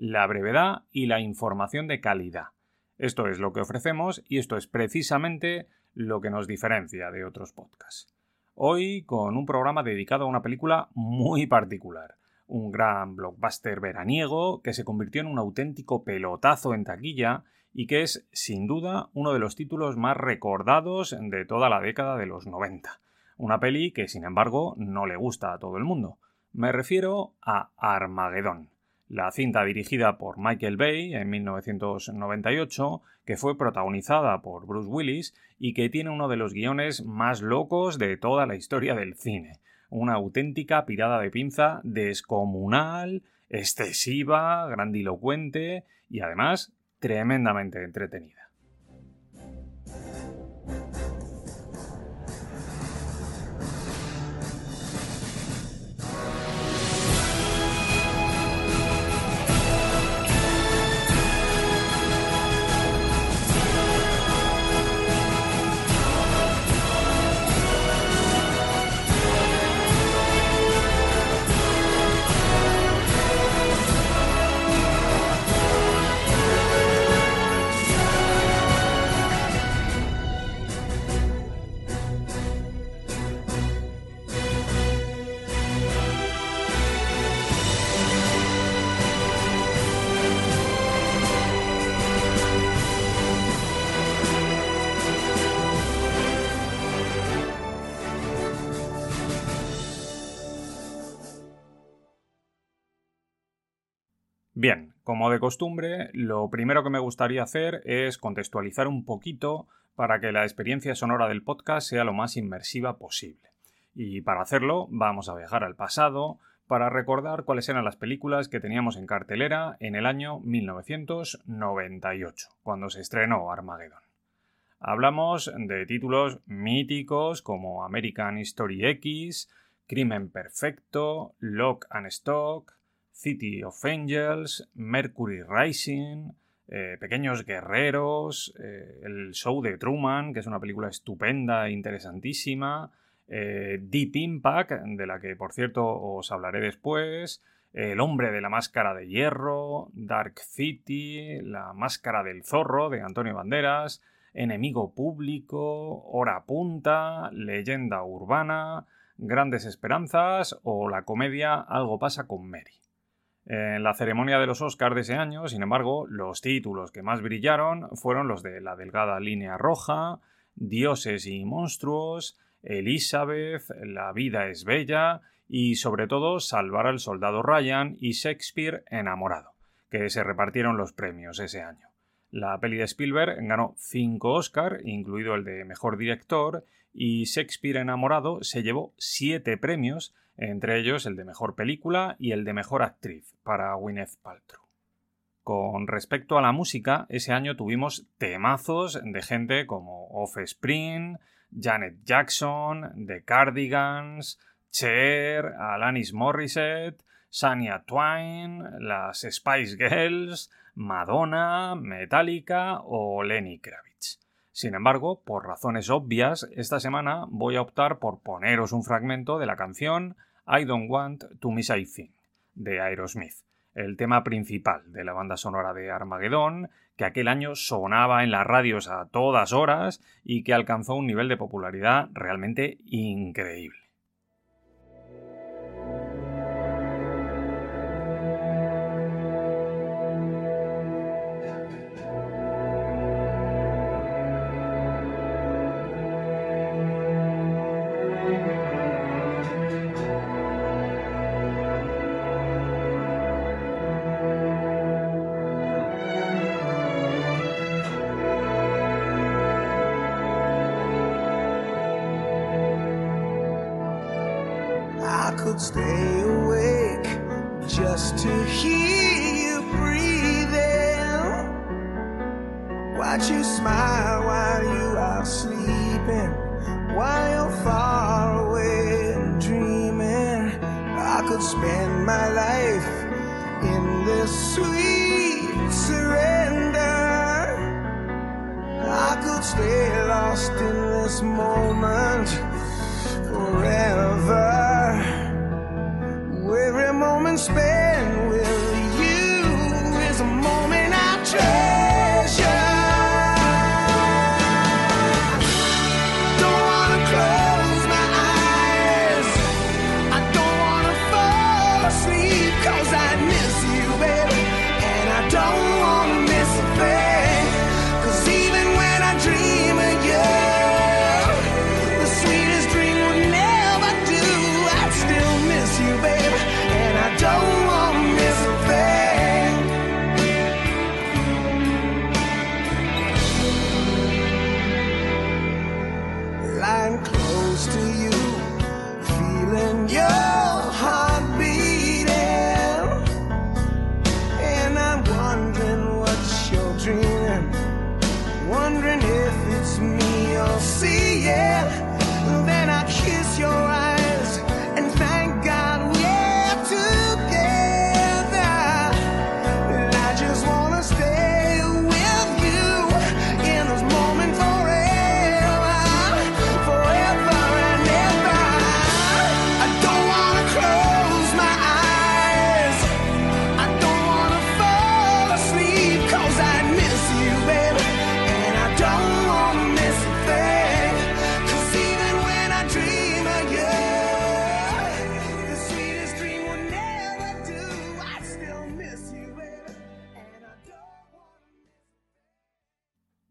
La brevedad y la información de calidad. Esto es lo que ofrecemos y esto es precisamente lo que nos diferencia de otros podcasts. Hoy con un programa dedicado a una película muy particular, un gran blockbuster veraniego que se convirtió en un auténtico pelotazo en taquilla y que es, sin duda, uno de los títulos más recordados de toda la década de los 90. Una peli que, sin embargo, no le gusta a todo el mundo. Me refiero a Armageddon, la cinta dirigida por Michael Bay en 1998, que fue protagonizada por Bruce Willis y que tiene uno de los guiones más locos de toda la historia del cine. Una auténtica pirada de pinza descomunal, excesiva, grandilocuente y además tremendamente entretenida. Como de costumbre, lo primero que me gustaría hacer es contextualizar un poquito para que la experiencia sonora del podcast sea lo más inmersiva posible. Y para hacerlo vamos a viajar al pasado para recordar cuáles eran las películas que teníamos en cartelera en el año 1998, cuando se estrenó Armageddon. Hablamos de títulos míticos como American History X, Crimen Perfecto, Lock and Stock, City of Angels, Mercury Rising, eh, Pequeños Guerreros, eh, el show de Truman, que es una película estupenda e interesantísima, eh, Deep Impact, de la que por cierto os hablaré después, El hombre de la máscara de hierro, Dark City, La máscara del zorro de Antonio Banderas, Enemigo público, Hora punta, Leyenda urbana, Grandes esperanzas o la comedia Algo pasa con Mary. En la ceremonia de los Oscars de ese año, sin embargo, los títulos que más brillaron fueron los de La Delgada Línea Roja, Dioses y Monstruos, Elizabeth, La Vida es Bella y sobre todo Salvar al Soldado Ryan y Shakespeare Enamorado, que se repartieron los premios ese año. La peli de Spielberg ganó cinco Oscars, incluido el de Mejor Director, y Shakespeare Enamorado se llevó siete premios, entre ellos el de Mejor Película y el de Mejor Actriz para Gwyneth Paltrow. Con respecto a la música, ese año tuvimos temazos de gente como Offspring, Janet Jackson, The Cardigans, Cher, Alanis Morissette, Shania Twain, las Spice Girls, Madonna, Metallica o Lenny Kravitz. Sin embargo, por razones obvias, esta semana voy a optar por poneros un fragmento de la canción I Don't Want to Miss a Thing de Aerosmith, el tema principal de la banda sonora de Armageddon, que aquel año sonaba en las radios a todas horas y que alcanzó un nivel de popularidad realmente increíble. Stay lost in this moment forever.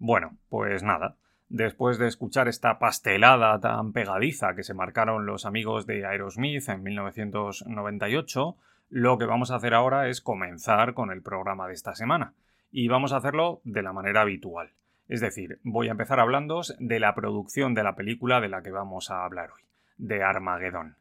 Bueno, pues nada. Después de escuchar esta pastelada tan pegadiza que se marcaron los amigos de Aerosmith en 1998, lo que vamos a hacer ahora es comenzar con el programa de esta semana. Y vamos a hacerlo de la manera habitual. Es decir, voy a empezar hablando de la producción de la película de la que vamos a hablar hoy, de Armageddon.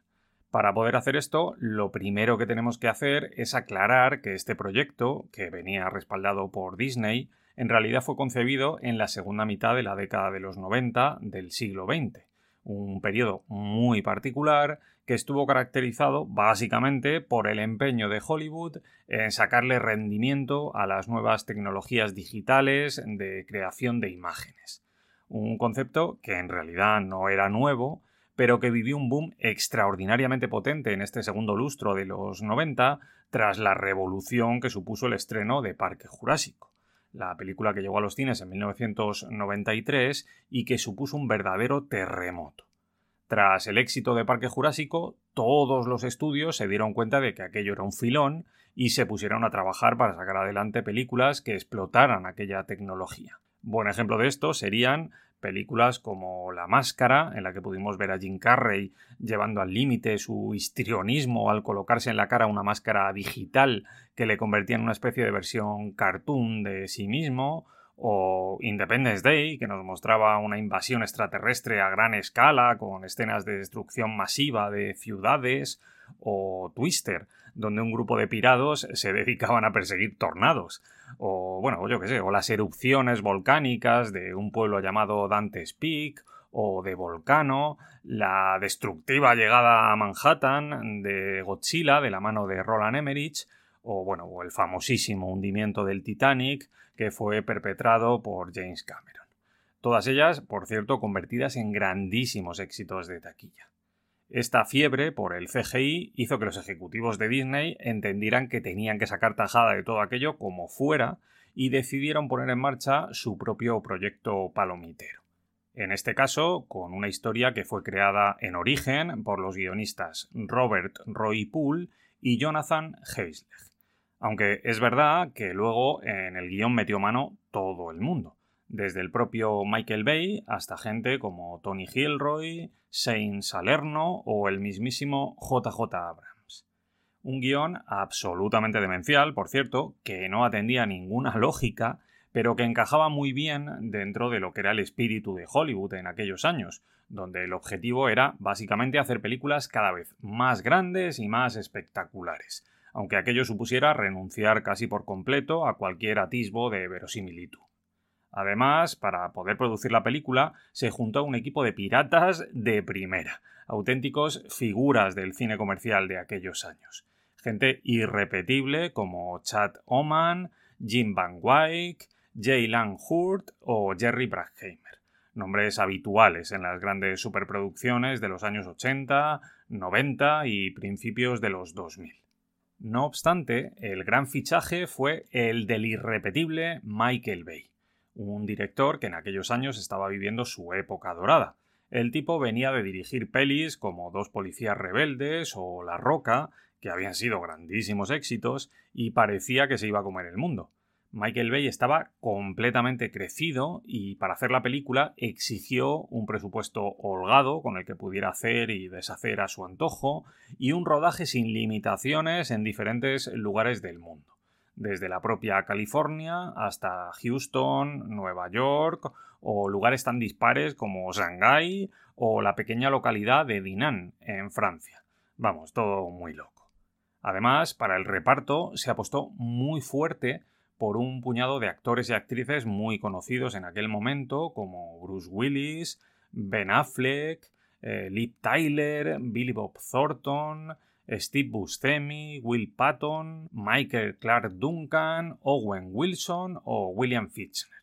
Para poder hacer esto, lo primero que tenemos que hacer es aclarar que este proyecto, que venía respaldado por Disney, en realidad fue concebido en la segunda mitad de la década de los 90 del siglo XX, un periodo muy particular que estuvo caracterizado básicamente por el empeño de Hollywood en sacarle rendimiento a las nuevas tecnologías digitales de creación de imágenes. Un concepto que en realidad no era nuevo, pero que vivió un boom extraordinariamente potente en este segundo lustro de los 90 tras la revolución que supuso el estreno de Parque Jurásico, la película que llegó a los cines en 1993 y que supuso un verdadero terremoto. Tras el éxito de Parque Jurásico, todos los estudios se dieron cuenta de que aquello era un filón y se pusieron a trabajar para sacar adelante películas que explotaran aquella tecnología. Buen ejemplo de esto serían películas como La Máscara, en la que pudimos ver a Jim Carrey llevando al límite su histrionismo al colocarse en la cara una máscara digital que le convertía en una especie de versión cartoon de sí mismo, o Independence Day, que nos mostraba una invasión extraterrestre a gran escala, con escenas de destrucción masiva de ciudades, o Twister, donde un grupo de pirados se dedicaban a perseguir tornados, o bueno, yo qué sé, o las erupciones volcánicas de un pueblo llamado Dante's Peak, o de Volcano, la destructiva llegada a Manhattan de Godzilla de la mano de Roland Emmerich, o bueno, o el famosísimo hundimiento del Titanic que fue perpetrado por James Cameron. Todas ellas, por cierto, convertidas en grandísimos éxitos de taquilla. Esta fiebre por el CGI hizo que los ejecutivos de Disney entendieran que tenían que sacar tajada de todo aquello como fuera y decidieron poner en marcha su propio proyecto palomitero. En este caso, con una historia que fue creada en origen por los guionistas Robert Roy Poole y Jonathan Heisler. Aunque es verdad que luego en el guion metió mano todo el mundo, desde el propio Michael Bay hasta gente como Tony Gilroy, Shane Salerno o el mismísimo JJ Abrams. Un guion absolutamente demencial, por cierto, que no atendía ninguna lógica, pero que encajaba muy bien dentro de lo que era el espíritu de Hollywood en aquellos años, donde el objetivo era básicamente hacer películas cada vez más grandes y más espectaculares aunque aquello supusiera renunciar casi por completo a cualquier atisbo de verosimilitud. Además, para poder producir la película, se juntó un equipo de piratas de primera, auténticos figuras del cine comercial de aquellos años. Gente irrepetible como Chad Oman, Jim Van Wyck, Jay Lang Hurt o Jerry Bruckheimer. Nombres habituales en las grandes superproducciones de los años 80, 90 y principios de los 2000. No obstante, el gran fichaje fue el del irrepetible Michael Bay un director que en aquellos años estaba viviendo su época dorada. El tipo venía de dirigir pelis como Dos policías rebeldes o La Roca, que habían sido grandísimos éxitos, y parecía que se iba a comer el mundo. Michael Bay estaba completamente crecido y para hacer la película exigió un presupuesto holgado con el que pudiera hacer y deshacer a su antojo y un rodaje sin limitaciones en diferentes lugares del mundo desde la propia California hasta Houston, Nueva York o lugares tan dispares como Shanghái o la pequeña localidad de Dinan, en Francia. Vamos, todo muy loco. Además, para el reparto se apostó muy fuerte por un puñado de actores y actrices muy conocidos en aquel momento, como Bruce Willis, Ben Affleck, eh, Liv Tyler, Billy Bob Thornton, Steve Buscemi, Will Patton, Michael Clark Duncan, Owen Wilson o William Fichtner.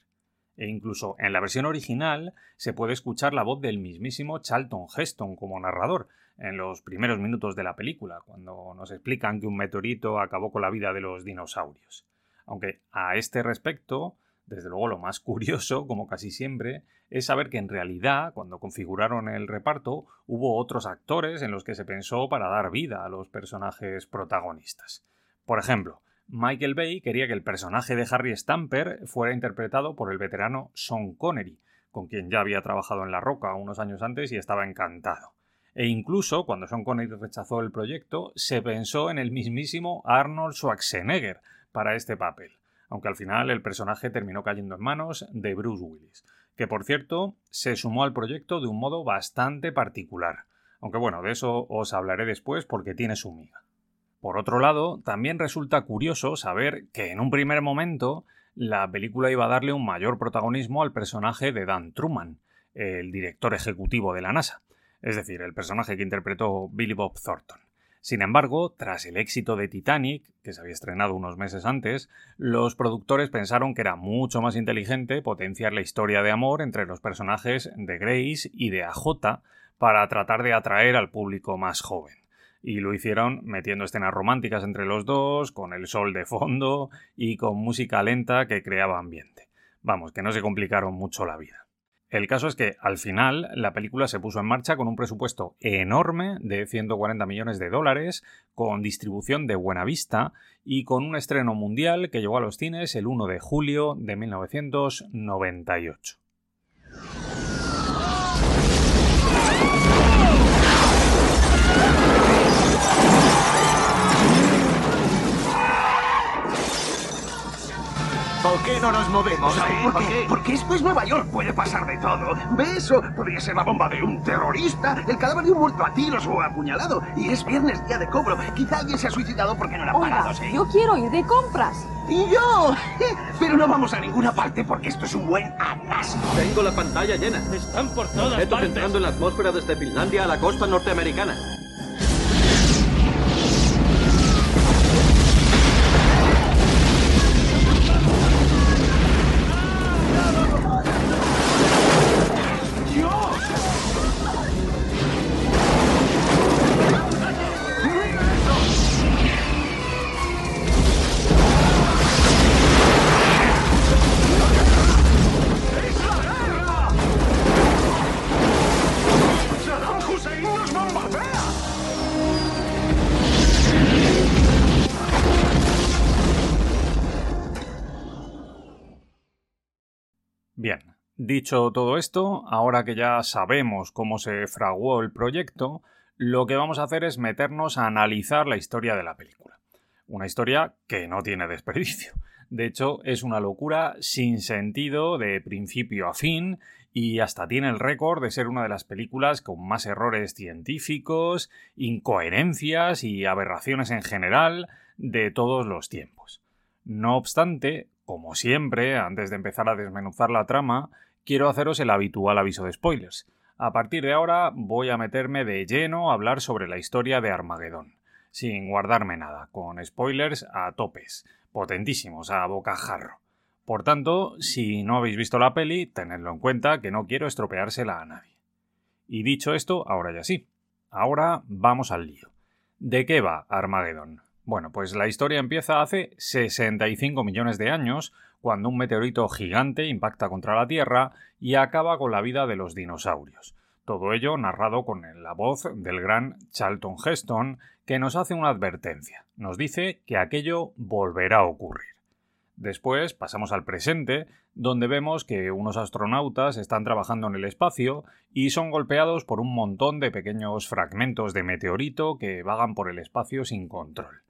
E incluso en la versión original se puede escuchar la voz del mismísimo Charlton Heston como narrador en los primeros minutos de la película, cuando nos explican que un meteorito acabó con la vida de los dinosaurios. Aunque a este respecto desde luego lo más curioso, como casi siempre, es saber que en realidad, cuando configuraron el reparto, hubo otros actores en los que se pensó para dar vida a los personajes protagonistas. Por ejemplo, Michael Bay quería que el personaje de Harry Stamper fuera interpretado por el veterano Sean Connery, con quien ya había trabajado en La Roca unos años antes y estaba encantado. E incluso, cuando Sean Connery rechazó el proyecto, se pensó en el mismísimo Arnold Schwarzenegger para este papel aunque al final el personaje terminó cayendo en manos de Bruce Willis, que por cierto se sumó al proyecto de un modo bastante particular, aunque bueno, de eso os hablaré después porque tiene su miga. Por otro lado, también resulta curioso saber que en un primer momento la película iba a darle un mayor protagonismo al personaje de Dan Truman, el director ejecutivo de la NASA, es decir, el personaje que interpretó Billy Bob Thornton. Sin embargo, tras el éxito de Titanic, que se había estrenado unos meses antes, los productores pensaron que era mucho más inteligente potenciar la historia de amor entre los personajes de Grace y de AJ para tratar de atraer al público más joven. Y lo hicieron metiendo escenas románticas entre los dos, con el sol de fondo y con música lenta que creaba ambiente. Vamos, que no se complicaron mucho la vida. El caso es que al final la película se puso en marcha con un presupuesto enorme de 140 millones de dólares, con distribución de buena vista y con un estreno mundial que llegó a los cines el 1 de julio de 1998. ¿Por qué no nos movemos? ¿Por qué? Porque esto es Nueva York. Puede pasar de todo. ¿Ves? eso? Podría ser la bomba de un terrorista, el cadáver de un muerto a tiros o apuñalado. Y es viernes, día de cobro. Quizá alguien se ha suicidado porque no le ha pagado, ¿sí? Yo quiero ir de compras. Y yo. Pero no vamos a ninguna parte porque esto es un buen atasco. Tengo la pantalla llena. Están por todas Objetos partes. entrando en la atmósfera desde Finlandia a la costa norteamericana. Dicho todo esto, ahora que ya sabemos cómo se fraguó el proyecto, lo que vamos a hacer es meternos a analizar la historia de la película. Una historia que no tiene desperdicio. De hecho, es una locura sin sentido de principio a fin y hasta tiene el récord de ser una de las películas con más errores científicos, incoherencias y aberraciones en general de todos los tiempos. No obstante, como siempre, antes de empezar a desmenuzar la trama, quiero haceros el habitual aviso de spoilers. A partir de ahora voy a meterme de lleno a hablar sobre la historia de Armagedón, sin guardarme nada, con spoilers a topes, potentísimos, a bocajarro. Por tanto, si no habéis visto la peli, tenedlo en cuenta que no quiero estropeársela a nadie. Y dicho esto, ahora ya sí. Ahora vamos al lío. ¿De qué va Armagedón? Bueno, pues la historia empieza hace 65 millones de años, cuando un meteorito gigante impacta contra la Tierra y acaba con la vida de los dinosaurios. Todo ello narrado con la voz del gran Charlton Heston, que nos hace una advertencia. Nos dice que aquello volverá a ocurrir. Después pasamos al presente, donde vemos que unos astronautas están trabajando en el espacio y son golpeados por un montón de pequeños fragmentos de meteorito que vagan por el espacio sin control.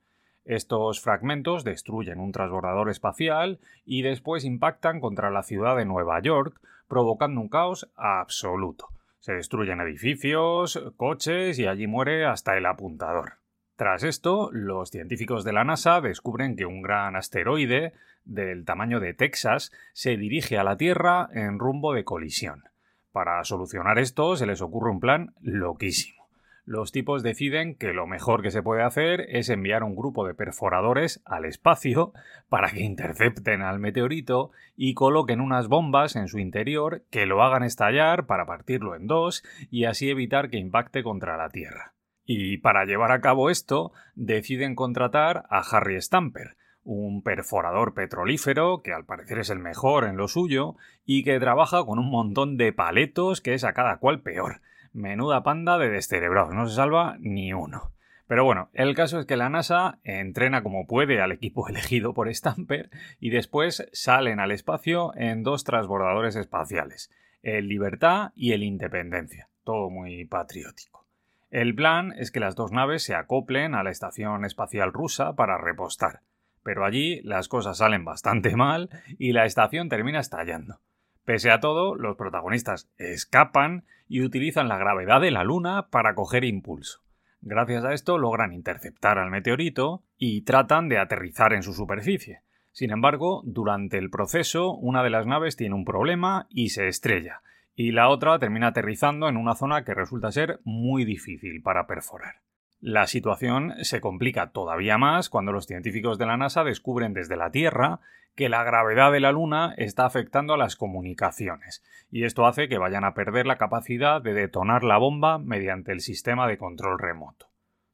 Estos fragmentos destruyen un transbordador espacial y después impactan contra la ciudad de Nueva York, provocando un caos absoluto. Se destruyen edificios, coches y allí muere hasta el apuntador. Tras esto, los científicos de la NASA descubren que un gran asteroide del tamaño de Texas se dirige a la Tierra en rumbo de colisión. Para solucionar esto se les ocurre un plan loquísimo. Los tipos deciden que lo mejor que se puede hacer es enviar un grupo de perforadores al espacio para que intercepten al meteorito y coloquen unas bombas en su interior que lo hagan estallar para partirlo en dos y así evitar que impacte contra la Tierra. Y para llevar a cabo esto, deciden contratar a Harry Stamper, un perforador petrolífero que al parecer es el mejor en lo suyo y que trabaja con un montón de paletos que es a cada cual peor. Menuda panda de descerebrados, no se salva ni uno. Pero bueno, el caso es que la NASA entrena como puede al equipo elegido por Stamper y después salen al espacio en dos transbordadores espaciales, el Libertad y el Independencia. Todo muy patriótico. El plan es que las dos naves se acoplen a la estación espacial rusa para repostar, pero allí las cosas salen bastante mal y la estación termina estallando. Pese a todo, los protagonistas escapan y utilizan la gravedad de la Luna para coger impulso. Gracias a esto logran interceptar al meteorito y tratan de aterrizar en su superficie. Sin embargo, durante el proceso, una de las naves tiene un problema y se estrella, y la otra termina aterrizando en una zona que resulta ser muy difícil para perforar. La situación se complica todavía más cuando los científicos de la NASA descubren desde la Tierra que la gravedad de la Luna está afectando a las comunicaciones, y esto hace que vayan a perder la capacidad de detonar la bomba mediante el sistema de control remoto.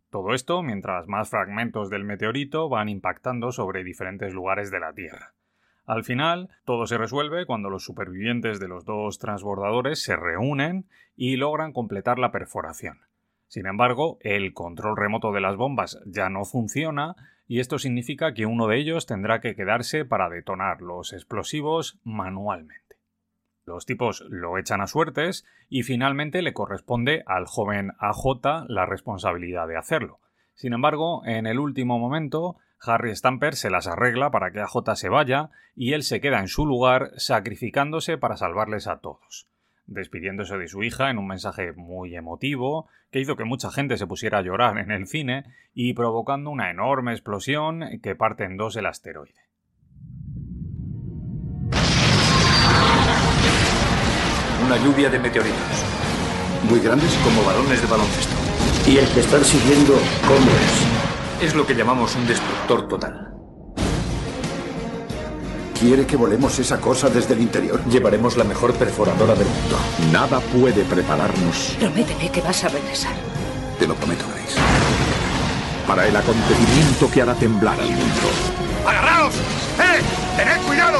Todo esto mientras más fragmentos del meteorito van impactando sobre diferentes lugares de la Tierra. Al final, todo se resuelve cuando los supervivientes de los dos transbordadores se reúnen y logran completar la perforación. Sin embargo, el control remoto de las bombas ya no funciona y esto significa que uno de ellos tendrá que quedarse para detonar los explosivos manualmente. Los tipos lo echan a suertes y finalmente le corresponde al joven AJ la responsabilidad de hacerlo. Sin embargo, en el último momento, Harry Stamper se las arregla para que AJ se vaya y él se queda en su lugar sacrificándose para salvarles a todos, despidiéndose de su hija en un mensaje muy emotivo que hizo que mucha gente se pusiera a llorar en el cine y provocando una enorme explosión que parte en dos el asteroide. Una lluvia de meteoritos. Muy grandes. Como balones de baloncesto. ¿Y el que están siguiendo cómo es? Es lo que llamamos un destructor total. ¿Quiere que volemos esa cosa desde el interior? Llevaremos la mejor perforadora del mundo. Nada puede prepararnos. Prométeme que vas a regresar. Te lo prometo, Grace. Para el acontecimiento que hará temblar al mundo. ¡Agarraos! ¡Eh! ¡Tened cuidado!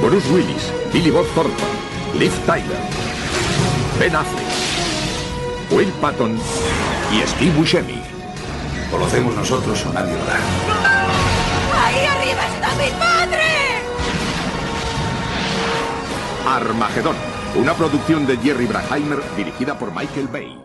Bruce Willis, Billy Bob Thornton, Liv Tyler, Ben Affleck, Will Patton y Steve Buscemi. O lo hacemos nosotros o nadie lo hará. ¡Ahí arriba está mi padre! Armagedón, una producción de Jerry Bruckheimer dirigida por Michael Bay.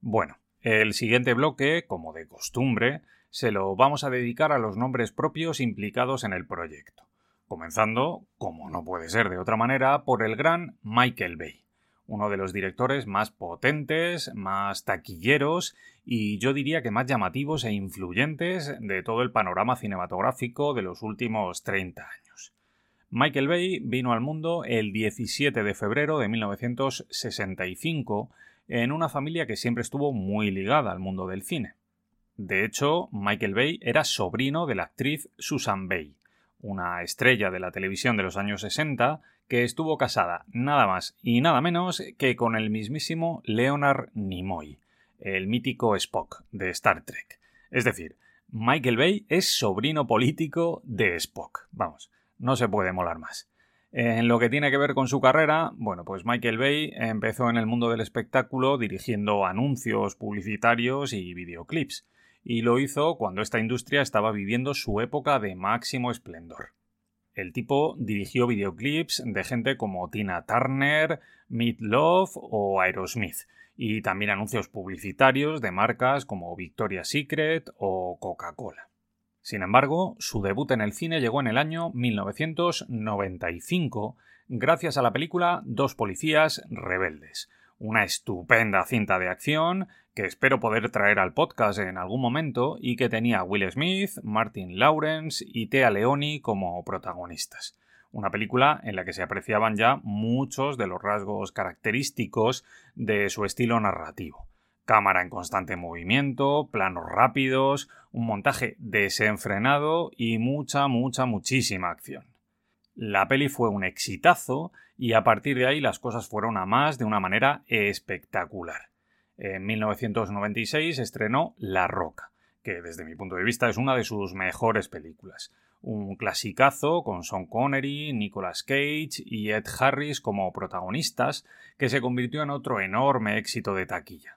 Bueno, el siguiente bloque, como de costumbre, se lo vamos a dedicar a los nombres propios implicados en el proyecto, comenzando, como no puede ser de otra manera, por el gran Michael Bay uno de los directores más potentes, más taquilleros y yo diría que más llamativos e influyentes de todo el panorama cinematográfico de los últimos 30 años. Michael Bay vino al mundo el 17 de febrero de 1965 en una familia que siempre estuvo muy ligada al mundo del cine. De hecho, Michael Bay era sobrino de la actriz Susan Bay, una estrella de la televisión de los años 60 que estuvo casada nada más y nada menos que con el mismísimo Leonard Nimoy, el mítico Spock de Star Trek. Es decir, Michael Bay es sobrino político de Spock. Vamos, no se puede molar más. En lo que tiene que ver con su carrera, bueno, pues Michael Bay empezó en el mundo del espectáculo dirigiendo anuncios publicitarios y videoclips, y lo hizo cuando esta industria estaba viviendo su época de máximo esplendor. El tipo dirigió videoclips de gente como Tina Turner, Meat Love o Aerosmith, y también anuncios publicitarios de marcas como Victoria's Secret o Coca-Cola. Sin embargo, su debut en el cine llegó en el año 1995 gracias a la película Dos policías rebeldes, una estupenda cinta de acción que espero poder traer al podcast en algún momento y que tenía a Will Smith, Martin Lawrence y Thea Leoni como protagonistas. Una película en la que se apreciaban ya muchos de los rasgos característicos de su estilo narrativo cámara en constante movimiento, planos rápidos, un montaje desenfrenado y mucha, mucha, muchísima acción. La peli fue un exitazo y a partir de ahí las cosas fueron a más de una manera espectacular. En 1996 estrenó La Roca, que desde mi punto de vista es una de sus mejores películas. Un clasicazo con Sean Connery, Nicolas Cage y Ed Harris como protagonistas, que se convirtió en otro enorme éxito de taquilla.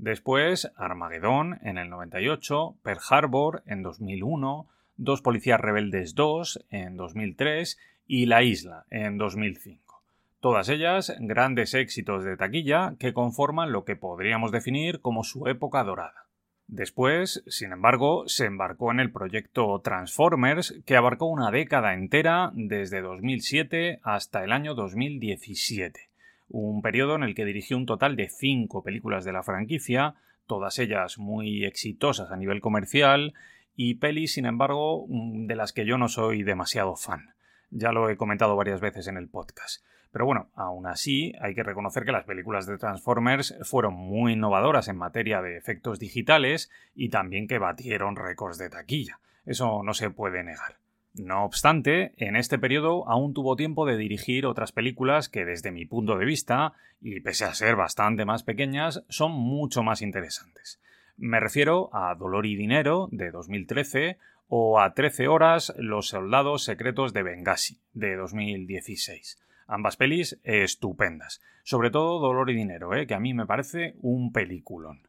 Después, Armagedón en el 98, Pearl Harbor en 2001, Dos Policías Rebeldes 2 en 2003 y La Isla en 2005. Todas ellas grandes éxitos de taquilla que conforman lo que podríamos definir como su época dorada. Después, sin embargo, se embarcó en el proyecto Transformers, que abarcó una década entera desde 2007 hasta el año 2017 un periodo en el que dirigió un total de cinco películas de la franquicia, todas ellas muy exitosas a nivel comercial, y pelis, sin embargo, mm, de las que yo no soy demasiado fan. Ya lo he comentado varias veces en el podcast. Pero bueno, aún así hay que reconocer que las películas de Transformers fueron muy innovadoras en materia de efectos digitales y también que batieron récords de taquilla. Eso no se puede negar. No obstante, en este periodo aún tuvo tiempo de dirigir otras películas que desde mi punto de vista, y pese a ser bastante más pequeñas, son mucho más interesantes. Me refiero a Dolor y Dinero, de 2013, o a 13 horas Los soldados secretos de Benghazi, de 2016. Ambas pelis estupendas. Sobre todo Dolor y Dinero, ¿eh? que a mí me parece un peliculón.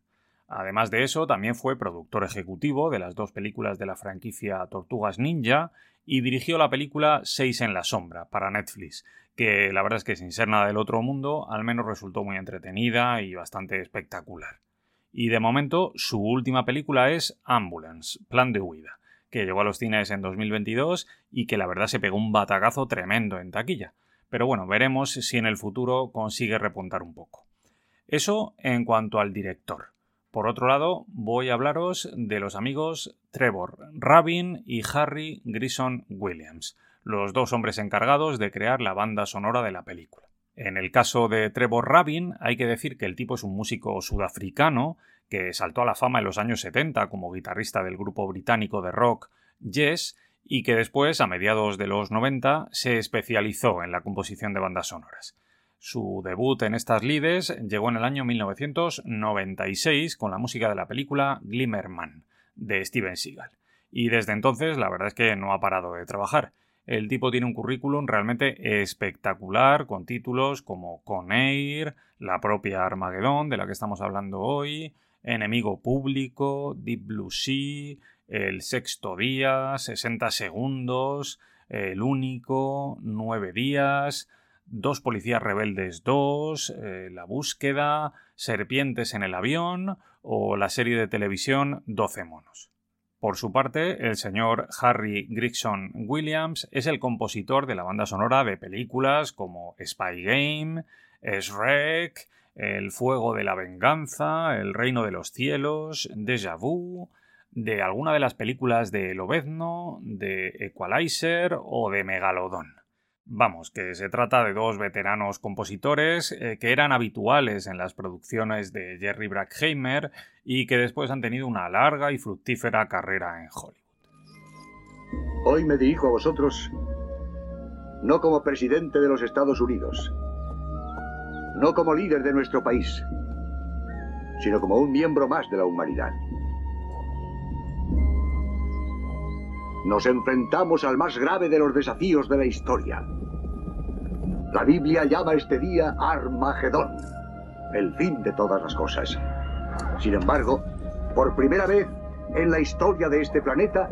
Además de eso, también fue productor ejecutivo de las dos películas de la franquicia Tortugas Ninja y dirigió la película Seis en la Sombra para Netflix, que la verdad es que sin ser nada del otro mundo, al menos resultó muy entretenida y bastante espectacular. Y de momento, su última película es Ambulance, Plan de Huida, que llegó a los cines en 2022 y que la verdad se pegó un batagazo tremendo en taquilla. Pero bueno, veremos si en el futuro consigue repuntar un poco. Eso en cuanto al director. Por otro lado, voy a hablaros de los amigos Trevor Rabin y Harry Grison Williams, los dos hombres encargados de crear la banda sonora de la película. En el caso de Trevor Rabin, hay que decir que el tipo es un músico sudafricano que saltó a la fama en los años 70 como guitarrista del grupo británico de rock Yes y que después, a mediados de los 90, se especializó en la composición de bandas sonoras. Su debut en estas lides llegó en el año 1996 con la música de la película Glimmerman de Steven Seagal. Y desde entonces la verdad es que no ha parado de trabajar. El tipo tiene un currículum realmente espectacular con títulos como Con Air, la propia Armagedón de la que estamos hablando hoy, Enemigo Público, Deep Blue Sea, El Sexto Día, 60 Segundos, El Único, Nueve Días, Dos policías rebeldes 2, eh, La búsqueda, Serpientes en el avión o la serie de televisión 12 monos. Por su parte, el señor Harry Gregson Williams es el compositor de la banda sonora de películas como Spy Game, Shrek, El fuego de la venganza, El reino de los cielos, Déjà vu, de alguna de las películas de Lobezno, de Equalizer o de Megalodon. Vamos, que se trata de dos veteranos compositores eh, que eran habituales en las producciones de Jerry Bruckheimer y que después han tenido una larga y fructífera carrera en Hollywood. Hoy me dirijo a vosotros no como presidente de los Estados Unidos, no como líder de nuestro país, sino como un miembro más de la humanidad. Nos enfrentamos al más grave de los desafíos de la historia. La Biblia llama este día Armagedón, el fin de todas las cosas. Sin embargo, por primera vez en la historia de este planeta,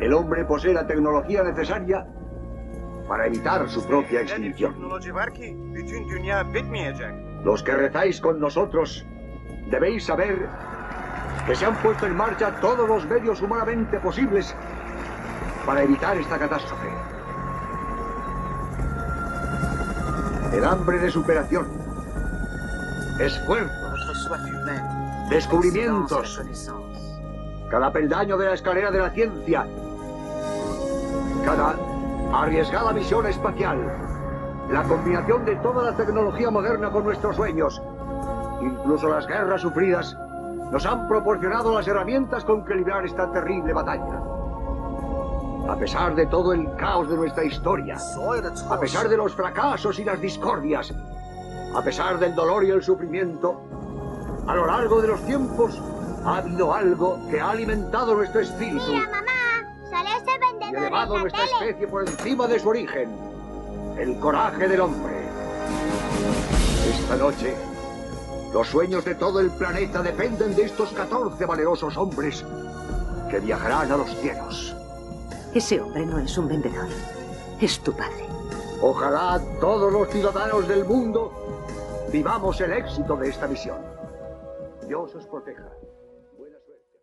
el hombre posee la tecnología necesaria para evitar su propia extinción. Los que rezáis con nosotros debéis saber que se han puesto en marcha todos los medios humanamente posibles para evitar esta catástrofe. El hambre de superación, esfuerzos, descubrimientos, cada peldaño de la escalera de la ciencia, cada arriesgada misión espacial, la combinación de toda la tecnología moderna con nuestros sueños, incluso las guerras sufridas nos han proporcionado las herramientas con que librar esta terrible batalla. A pesar de todo el caos de nuestra historia, a pesar de los fracasos y las discordias, a pesar del dolor y el sufrimiento, a lo largo de los tiempos ha habido algo que ha alimentado nuestro espíritu. Mira, mamá, sale ese vendedor y elevado en la nuestra tele. especie por encima de su origen, el coraje del hombre. Esta noche, los sueños de todo el planeta dependen de estos 14 valerosos hombres que viajarán a los cielos. Ese hombre no es un vendedor. Es tu padre. Ojalá todos los ciudadanos del mundo vivamos el éxito de esta misión. Dios os proteja. Buena suerte.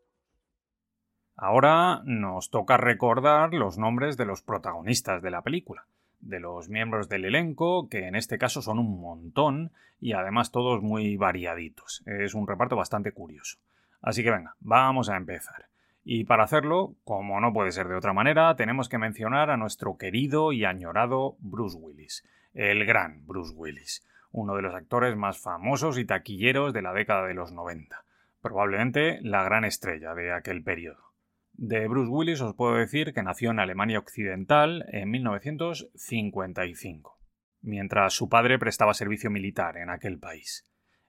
Ahora nos toca recordar los nombres de los protagonistas de la película, de los miembros del elenco, que en este caso son un montón y además todos muy variaditos. Es un reparto bastante curioso. Así que venga, vamos a empezar. Y para hacerlo, como no puede ser de otra manera, tenemos que mencionar a nuestro querido y añorado Bruce Willis, el gran Bruce Willis, uno de los actores más famosos y taquilleros de la década de los 90, probablemente la gran estrella de aquel periodo. De Bruce Willis os puedo decir que nació en Alemania Occidental en 1955, mientras su padre prestaba servicio militar en aquel país.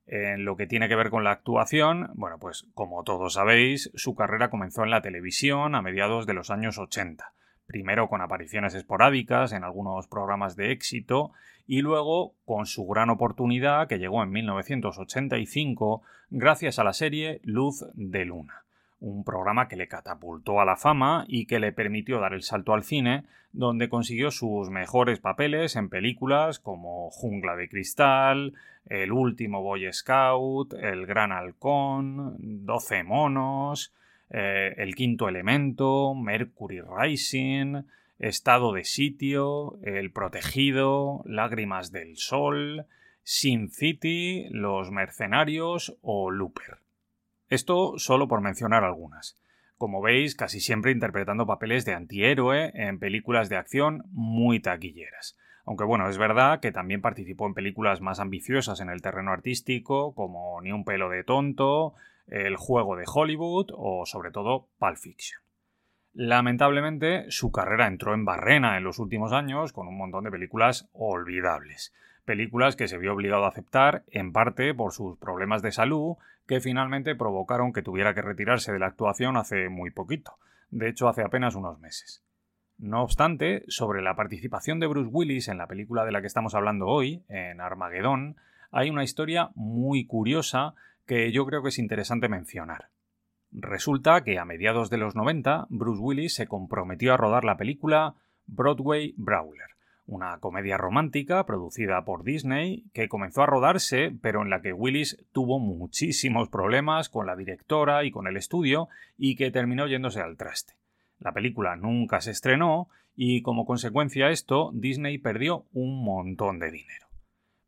En lo que tiene que ver con la actuación, bueno, pues como todos sabéis, su carrera comenzó en la televisión a mediados de los años 80, primero con apariciones esporádicas en algunos programas de éxito y luego con su gran oportunidad que llegó en 1985 gracias a la serie Luz de Luna. Un programa que le catapultó a la fama y que le permitió dar el salto al cine, donde consiguió sus mejores papeles en películas como Jungla de Cristal, El último Boy Scout, El Gran Halcón, Doce Monos, eh, El Quinto Elemento, Mercury Rising, Estado de Sitio, El Protegido, Lágrimas del Sol, Sin City, Los Mercenarios o Looper. Esto solo por mencionar algunas. Como veis, casi siempre interpretando papeles de antihéroe en películas de acción muy taquilleras. Aunque bueno, es verdad que también participó en películas más ambiciosas en el terreno artístico, como Ni un pelo de tonto, El juego de Hollywood o sobre todo Pulp Fiction. Lamentablemente, su carrera entró en barrena en los últimos años con un montón de películas olvidables. Películas que se vio obligado a aceptar, en parte por sus problemas de salud, que finalmente provocaron que tuviera que retirarse de la actuación hace muy poquito, de hecho hace apenas unos meses. No obstante, sobre la participación de Bruce Willis en la película de la que estamos hablando hoy, en Armagedón, hay una historia muy curiosa que yo creo que es interesante mencionar. Resulta que a mediados de los 90 Bruce Willis se comprometió a rodar la película Broadway Brawler, una comedia romántica producida por Disney que comenzó a rodarse, pero en la que Willis tuvo muchísimos problemas con la directora y con el estudio y que terminó yéndose al traste. La película nunca se estrenó y como consecuencia de esto Disney perdió un montón de dinero.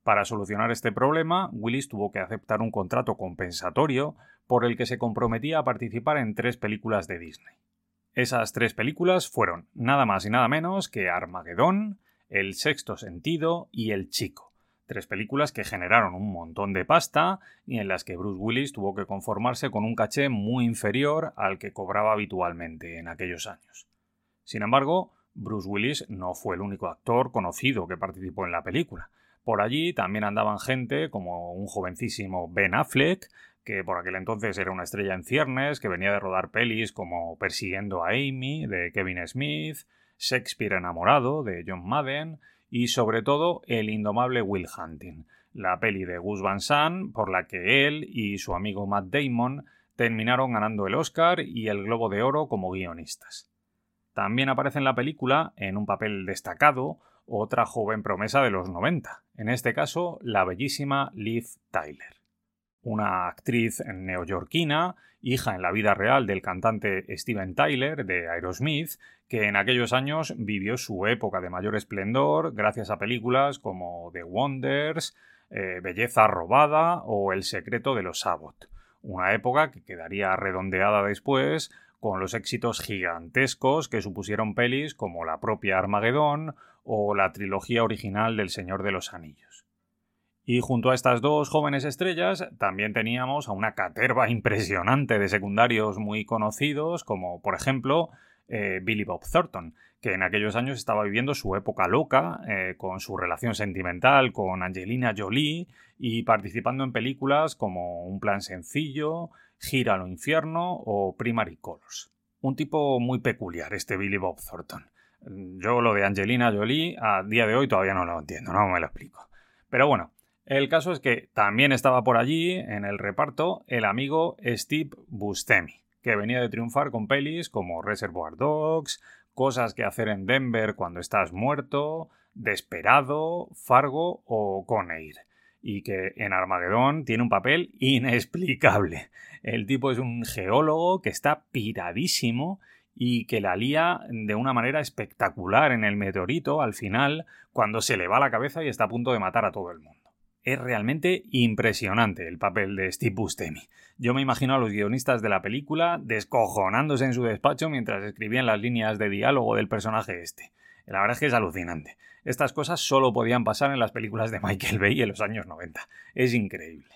Para solucionar este problema, Willis tuvo que aceptar un contrato compensatorio por el que se comprometía a participar en tres películas de Disney. Esas tres películas fueron nada más y nada menos que Armagedón, El Sexto Sentido y El Chico. Tres películas que generaron un montón de pasta y en las que Bruce Willis tuvo que conformarse con un caché muy inferior al que cobraba habitualmente en aquellos años. Sin embargo, Bruce Willis no fue el único actor conocido que participó en la película. Por allí también andaban gente como un jovencísimo Ben Affleck, que por aquel entonces era una estrella en ciernes, que venía de rodar pelis como Persiguiendo a Amy, de Kevin Smith, Shakespeare enamorado, de John Madden, y sobre todo El indomable Will Hunting, la peli de Gus Van Sant, por la que él y su amigo Matt Damon terminaron ganando el Oscar y el Globo de Oro como guionistas. También aparece en la película, en un papel destacado, otra joven promesa de los 90, en este caso la bellísima Liv Tyler. Una actriz neoyorquina, hija en la vida real del cantante Steven Tyler de Aerosmith, que en aquellos años vivió su época de mayor esplendor gracias a películas como The Wonders, eh, Belleza robada o El secreto de los Abbott, una época que quedaría redondeada después con los éxitos gigantescos que supusieron pelis como la propia Armagedón o la trilogía original del Señor de los Anillos. Y junto a estas dos jóvenes estrellas también teníamos a una caterva impresionante de secundarios muy conocidos, como por ejemplo eh, Billy Bob Thornton, que en aquellos años estaba viviendo su época loca, eh, con su relación sentimental con Angelina Jolie y participando en películas como Un plan sencillo, Gira al infierno o Primary Colors. Un tipo muy peculiar este Billy Bob Thornton. Yo lo de Angelina Jolie a día de hoy todavía no lo entiendo, no me lo explico. Pero bueno, el caso es que también estaba por allí, en el reparto, el amigo Steve Buscemi, que venía de triunfar con pelis como Reservoir Dogs, Cosas que hacer en Denver cuando estás muerto, Desperado, Fargo o Coneir. Y que en Armagedón tiene un papel inexplicable. El tipo es un geólogo que está piradísimo y que la lía de una manera espectacular en el meteorito al final, cuando se le va la cabeza y está a punto de matar a todo el mundo. Es realmente impresionante el papel de Steve Buscemi. Yo me imagino a los guionistas de la película descojonándose en su despacho mientras escribían las líneas de diálogo del personaje este. La verdad es que es alucinante. Estas cosas solo podían pasar en las películas de Michael Bay en los años 90. Es increíble.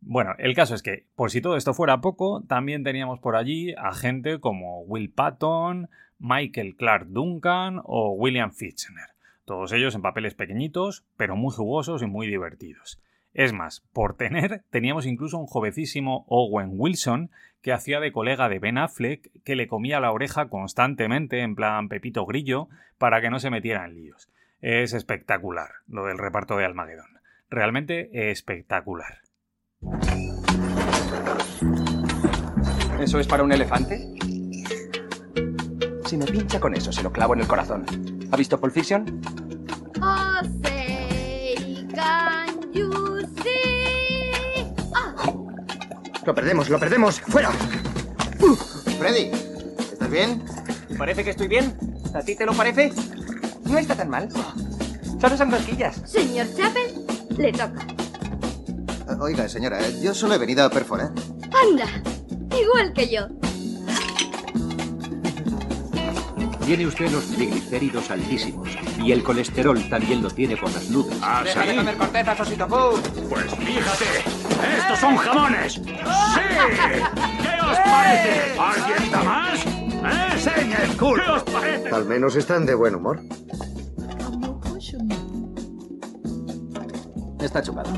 Bueno, el caso es que, por si todo esto fuera poco, también teníamos por allí a gente como Will Patton, Michael Clark Duncan o William Fichtner. Todos ellos en papeles pequeñitos, pero muy jugosos y muy divertidos. Es más, por tener, teníamos incluso un jovencísimo Owen Wilson que hacía de colega de Ben Affleck que le comía la oreja constantemente en plan Pepito Grillo para que no se metiera en líos. Es espectacular lo del reparto de Almagedón. Realmente espectacular. ¿Eso es para un elefante? Si me pincha con eso, se lo clavo en el corazón. ¿Ha visto Pulp Fiction? Oh, say, can you see? Lo perdemos, lo perdemos. ¡Fuera! Freddy, ¿estás bien? ¿Parece que estoy bien? ¿A ti te lo parece? No está tan mal. Solo son rosquillas. señor Chapel, le toca. Oiga, señora, yo solo he venido a perforar. Anda, igual que yo. Tiene usted los triglicéridos altísimos y el colesterol también lo tiene por las nubes. ¿Ah, Deja de comer cortezas, osito. Pues fíjate, estos son jamones. ¡Sí! ¿Qué os parece? ¿Alguien da más? ¡Enseña el culo! ¿Qué os parece? Al menos están de buen humor. Está chupado.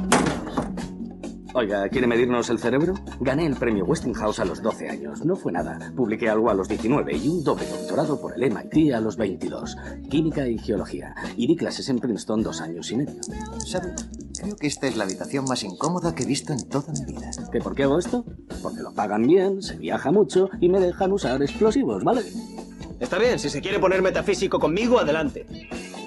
Oiga, ¿quiere medirnos el cerebro? Gané el premio Westinghouse a los 12 años. No fue nada. Publiqué algo a los 19 y un doble doctorado por el MIT a los 22. Química y geología. Y di clases en Princeton dos años y medio. ¿Sabe? Creo que esta es la habitación más incómoda que he visto en toda mi vida. ¿Que por qué hago esto? Porque lo pagan bien, se viaja mucho y me dejan usar explosivos, ¿vale? Está bien, si se quiere poner metafísico conmigo, adelante.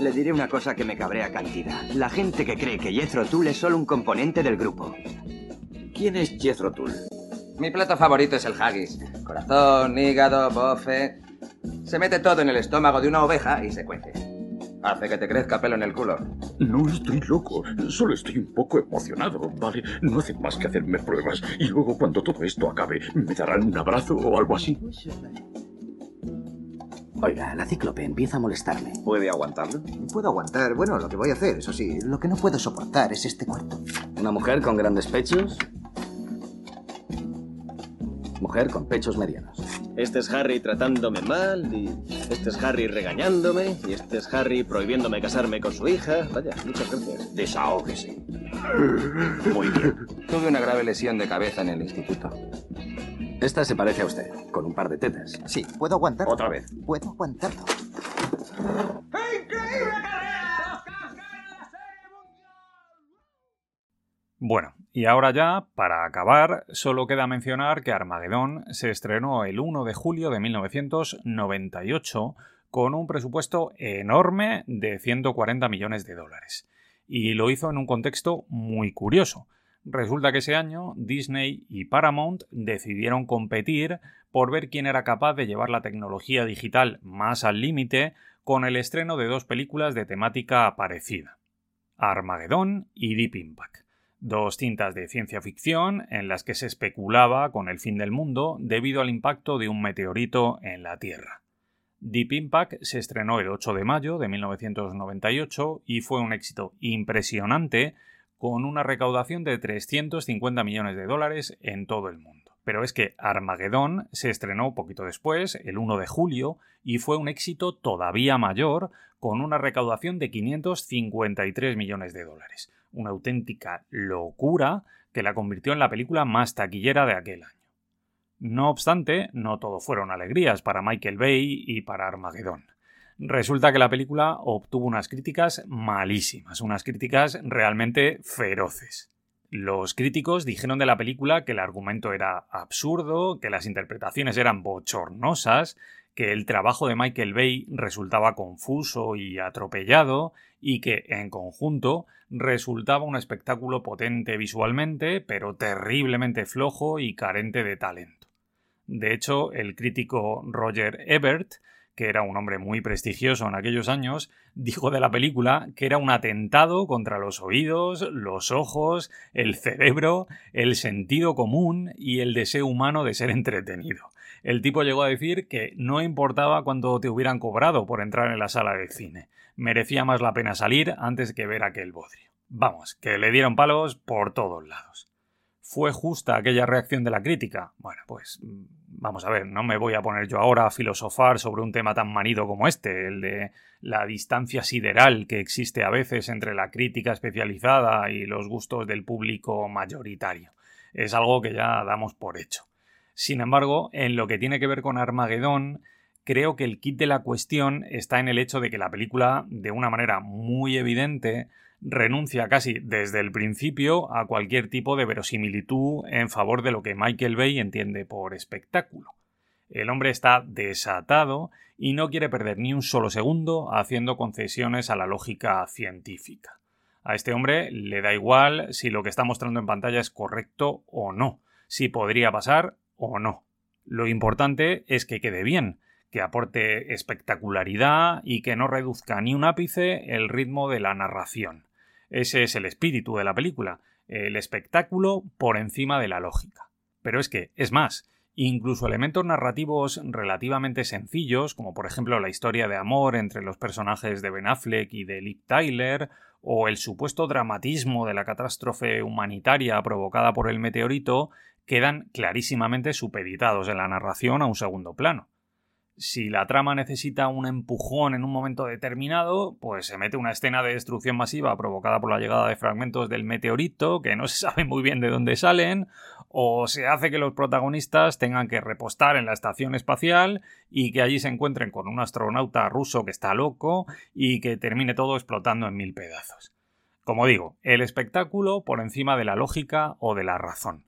Le diré una cosa que me cabrea cantidad. La gente que cree que Jethro Tull es solo un componente del grupo. ¿Quién es Jethro Tull? Mi plato favorito es el haggis. Corazón, hígado, bofe. Se mete todo en el estómago de una oveja y se cuece. Hace que te crezca pelo en el culo. No estoy loco, solo estoy un poco emocionado, ¿vale? No hacen más que hacerme pruebas y luego cuando todo esto acabe, ¿me darán un abrazo o algo así? Oiga, la cíclope empieza a molestarme. ¿Puede aguantarlo? Puedo aguantar, bueno, lo que voy a hacer, eso sí. Lo que no puedo soportar es este cuarto. ¿Una mujer con grandes pechos? Mujer con pechos medianos. Este es Harry tratándome mal, y este es Harry regañándome, y este es Harry prohibiéndome casarme con su hija. Vaya, muchas gracias. Desahógese. Muy bien. Tuve una grave lesión de cabeza en el instituto. Esta se parece a usted, con un par de tetas. Sí, puedo aguantarlo. Otra vez. Puedo aguantarlo. Bueno, y ahora ya, para acabar, solo queda mencionar que Armagedón se estrenó el 1 de julio de 1998 con un presupuesto enorme de 140 millones de dólares. Y lo hizo en un contexto muy curioso. Resulta que ese año Disney y Paramount decidieron competir por ver quién era capaz de llevar la tecnología digital más al límite con el estreno de dos películas de temática parecida, Armagedón y Deep Impact dos cintas de ciencia ficción en las que se especulaba con el fin del mundo debido al impacto de un meteorito en la Tierra. Deep Impact se estrenó el 8 de mayo de 1998 y fue un éxito impresionante con una recaudación de 350 millones de dólares en todo el mundo. Pero es que Armageddon se estrenó poquito después, el 1 de julio, y fue un éxito todavía mayor, con una recaudación de 553 millones de dólares una auténtica locura que la convirtió en la película más taquillera de aquel año. No obstante, no todo fueron alegrías para Michael Bay y para Armageddon. Resulta que la película obtuvo unas críticas malísimas, unas críticas realmente feroces. Los críticos dijeron de la película que el argumento era absurdo, que las interpretaciones eran bochornosas, que el trabajo de Michael Bay resultaba confuso y atropellado, y que, en conjunto, resultaba un espectáculo potente visualmente, pero terriblemente flojo y carente de talento. De hecho, el crítico Roger Ebert, que era un hombre muy prestigioso en aquellos años, dijo de la película que era un atentado contra los oídos, los ojos, el cerebro, el sentido común y el deseo humano de ser entretenido. El tipo llegó a decir que no importaba cuánto te hubieran cobrado por entrar en la sala de cine, merecía más la pena salir antes que ver aquel bodrio. Vamos, que le dieron palos por todos lados. ¿Fue justa aquella reacción de la crítica? Bueno, pues mm, vamos a ver, no me voy a poner yo ahora a filosofar sobre un tema tan manido como este, el de la distancia sideral que existe a veces entre la crítica especializada y los gustos del público mayoritario. Es algo que ya damos por hecho. Sin embargo, en lo que tiene que ver con Armagedón, creo que el kit de la cuestión está en el hecho de que la película, de una manera muy evidente, renuncia casi desde el principio a cualquier tipo de verosimilitud en favor de lo que Michael Bay entiende por espectáculo. El hombre está desatado y no quiere perder ni un solo segundo haciendo concesiones a la lógica científica. A este hombre le da igual si lo que está mostrando en pantalla es correcto o no, si podría pasar o no. Lo importante es que quede bien, que aporte espectacularidad y que no reduzca ni un ápice el ritmo de la narración. Ese es el espíritu de la película, el espectáculo por encima de la lógica. Pero es que, es más, incluso elementos narrativos relativamente sencillos, como por ejemplo la historia de amor entre los personajes de Ben Affleck y de Liv Tyler, o el supuesto dramatismo de la catástrofe humanitaria provocada por el meteorito, quedan clarísimamente supeditados en la narración a un segundo plano. Si la trama necesita un empujón en un momento determinado, pues se mete una escena de destrucción masiva provocada por la llegada de fragmentos del meteorito que no se sabe muy bien de dónde salen, o se hace que los protagonistas tengan que repostar en la estación espacial y que allí se encuentren con un astronauta ruso que está loco y que termine todo explotando en mil pedazos. Como digo, el espectáculo por encima de la lógica o de la razón.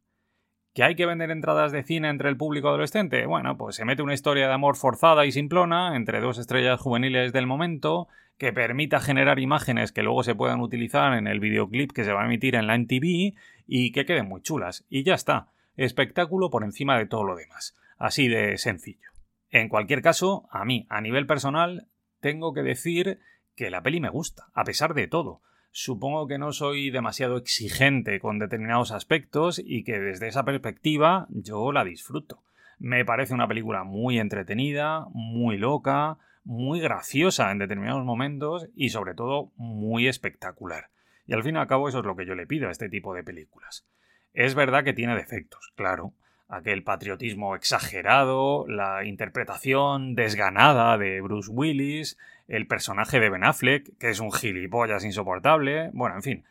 ¿Que hay que vender entradas de cine entre el público adolescente? Bueno, pues se mete una historia de amor forzada y simplona entre dos estrellas juveniles del momento que permita generar imágenes que luego se puedan utilizar en el videoclip que se va a emitir en la NTV y que queden muy chulas. Y ya está. Espectáculo por encima de todo lo demás. Así de sencillo. En cualquier caso, a mí, a nivel personal, tengo que decir que la peli me gusta, a pesar de todo. Supongo que no soy demasiado exigente con determinados aspectos y que desde esa perspectiva yo la disfruto. Me parece una película muy entretenida, muy loca, muy graciosa en determinados momentos y sobre todo muy espectacular. Y al fin y al cabo eso es lo que yo le pido a este tipo de películas. Es verdad que tiene defectos, claro. Aquel patriotismo exagerado, la interpretación desganada de Bruce Willis, el personaje de Ben Affleck, que es un gilipollas insoportable. Bueno, en fin,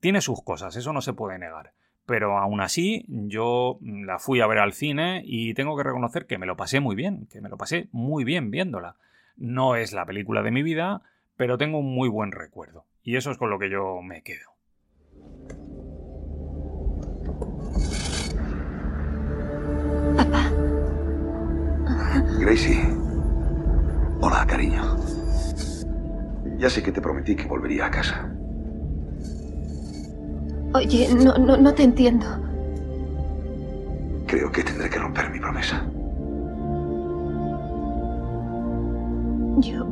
tiene sus cosas, eso no se puede negar. Pero aún así, yo la fui a ver al cine y tengo que reconocer que me lo pasé muy bien, que me lo pasé muy bien viéndola. No es la película de mi vida, pero tengo un muy buen recuerdo. Y eso es con lo que yo me quedo. Gracie. Hola, cariño. Ya sé que te prometí que volvería a casa. Oye, no, no, no te entiendo. Creo que tendré que romper mi promesa. Yo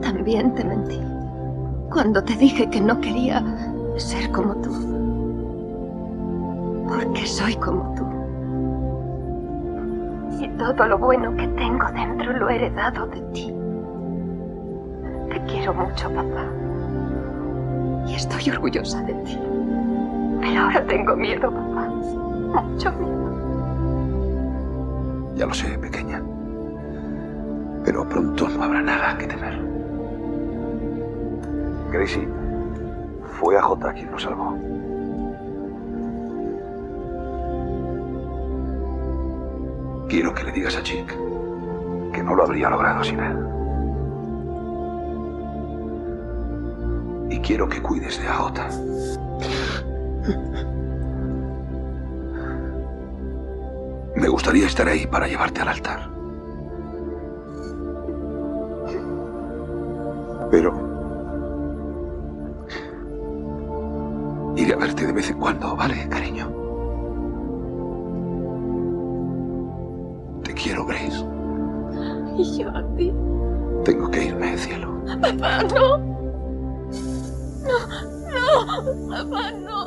también te mentí. Cuando te dije que no quería ser como tú. Porque soy como tú. Y todo lo bueno que tengo dentro lo he heredado de ti. Te quiero mucho, papá. Y estoy orgullosa de ti. Pero ahora tengo miedo, papá. Mucho miedo. Ya lo sé, pequeña. Pero pronto no habrá nada que temer. Gracie, fue a J quien nos salvó. Quiero que le digas a Chick que no lo habría logrado sin él. Y quiero que cuides de AJ. Me gustaría estar ahí para llevarte al altar. Pero... Iré a verte de vez en cuando, ¿vale, cariño? Y ti. Tengo que irme, cielo. Papá, no. No, no. Papá, no.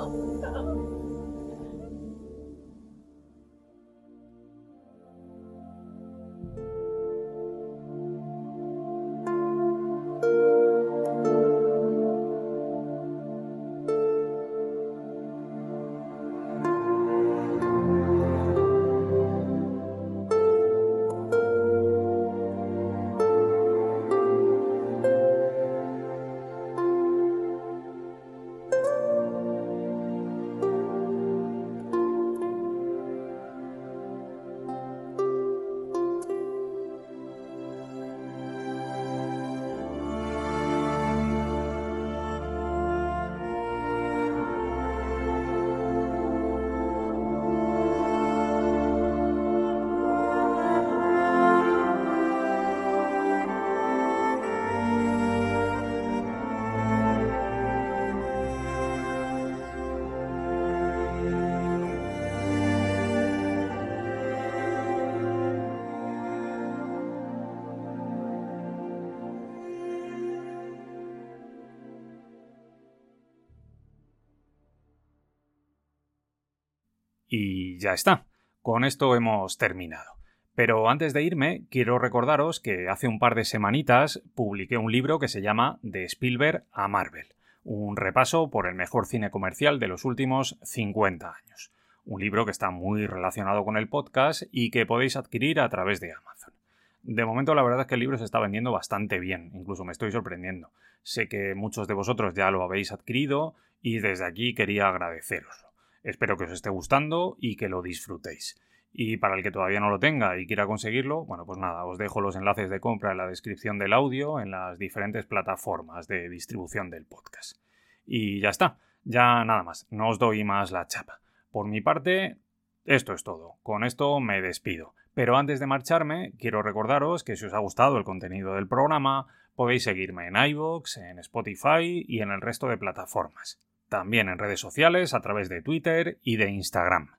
Y ya está. Con esto hemos terminado. Pero antes de irme, quiero recordaros que hace un par de semanitas publiqué un libro que se llama De Spielberg a Marvel, un repaso por el mejor cine comercial de los últimos 50 años. Un libro que está muy relacionado con el podcast y que podéis adquirir a través de Amazon. De momento la verdad es que el libro se está vendiendo bastante bien, incluso me estoy sorprendiendo. Sé que muchos de vosotros ya lo habéis adquirido y desde aquí quería agradeceroslo. Espero que os esté gustando y que lo disfrutéis. Y para el que todavía no lo tenga y quiera conseguirlo, bueno, pues nada, os dejo los enlaces de compra en la descripción del audio en las diferentes plataformas de distribución del podcast. Y ya está, ya nada más, no os doy más la chapa. Por mi parte, esto es todo. Con esto me despido. Pero antes de marcharme, quiero recordaros que si os ha gustado el contenido del programa, podéis seguirme en iVoox, en Spotify y en el resto de plataformas también en redes sociales a través de Twitter y de Instagram.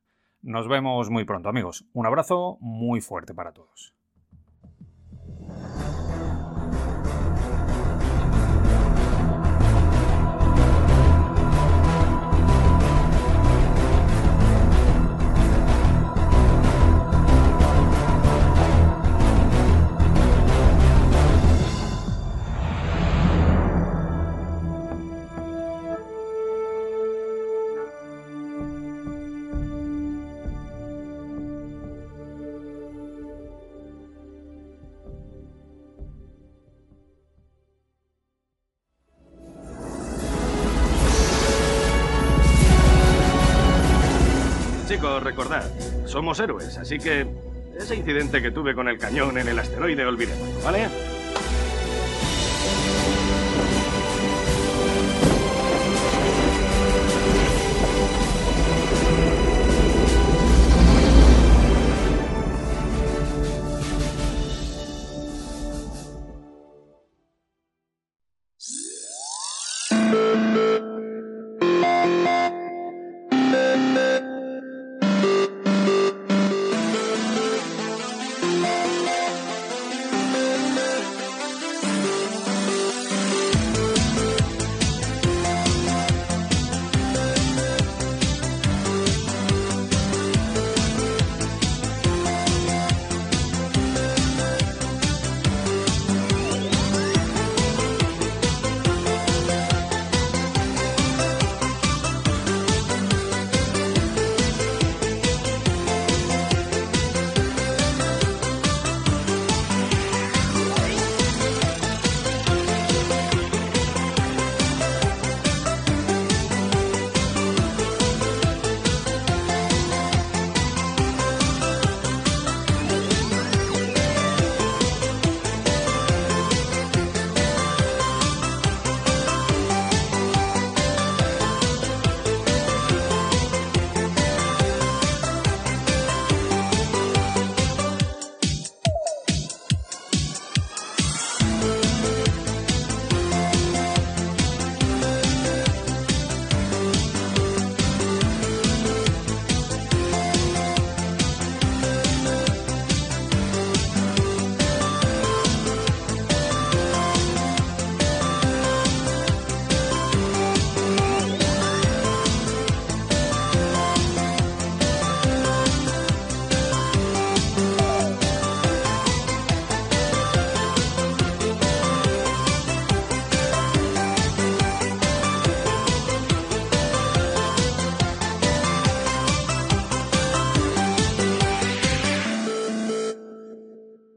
Nos vemos muy pronto amigos. Un abrazo muy fuerte para todos. Recordad. Somos héroes, así que ese incidente que tuve con el cañón en el asteroide, olvidémoslo, ¿vale?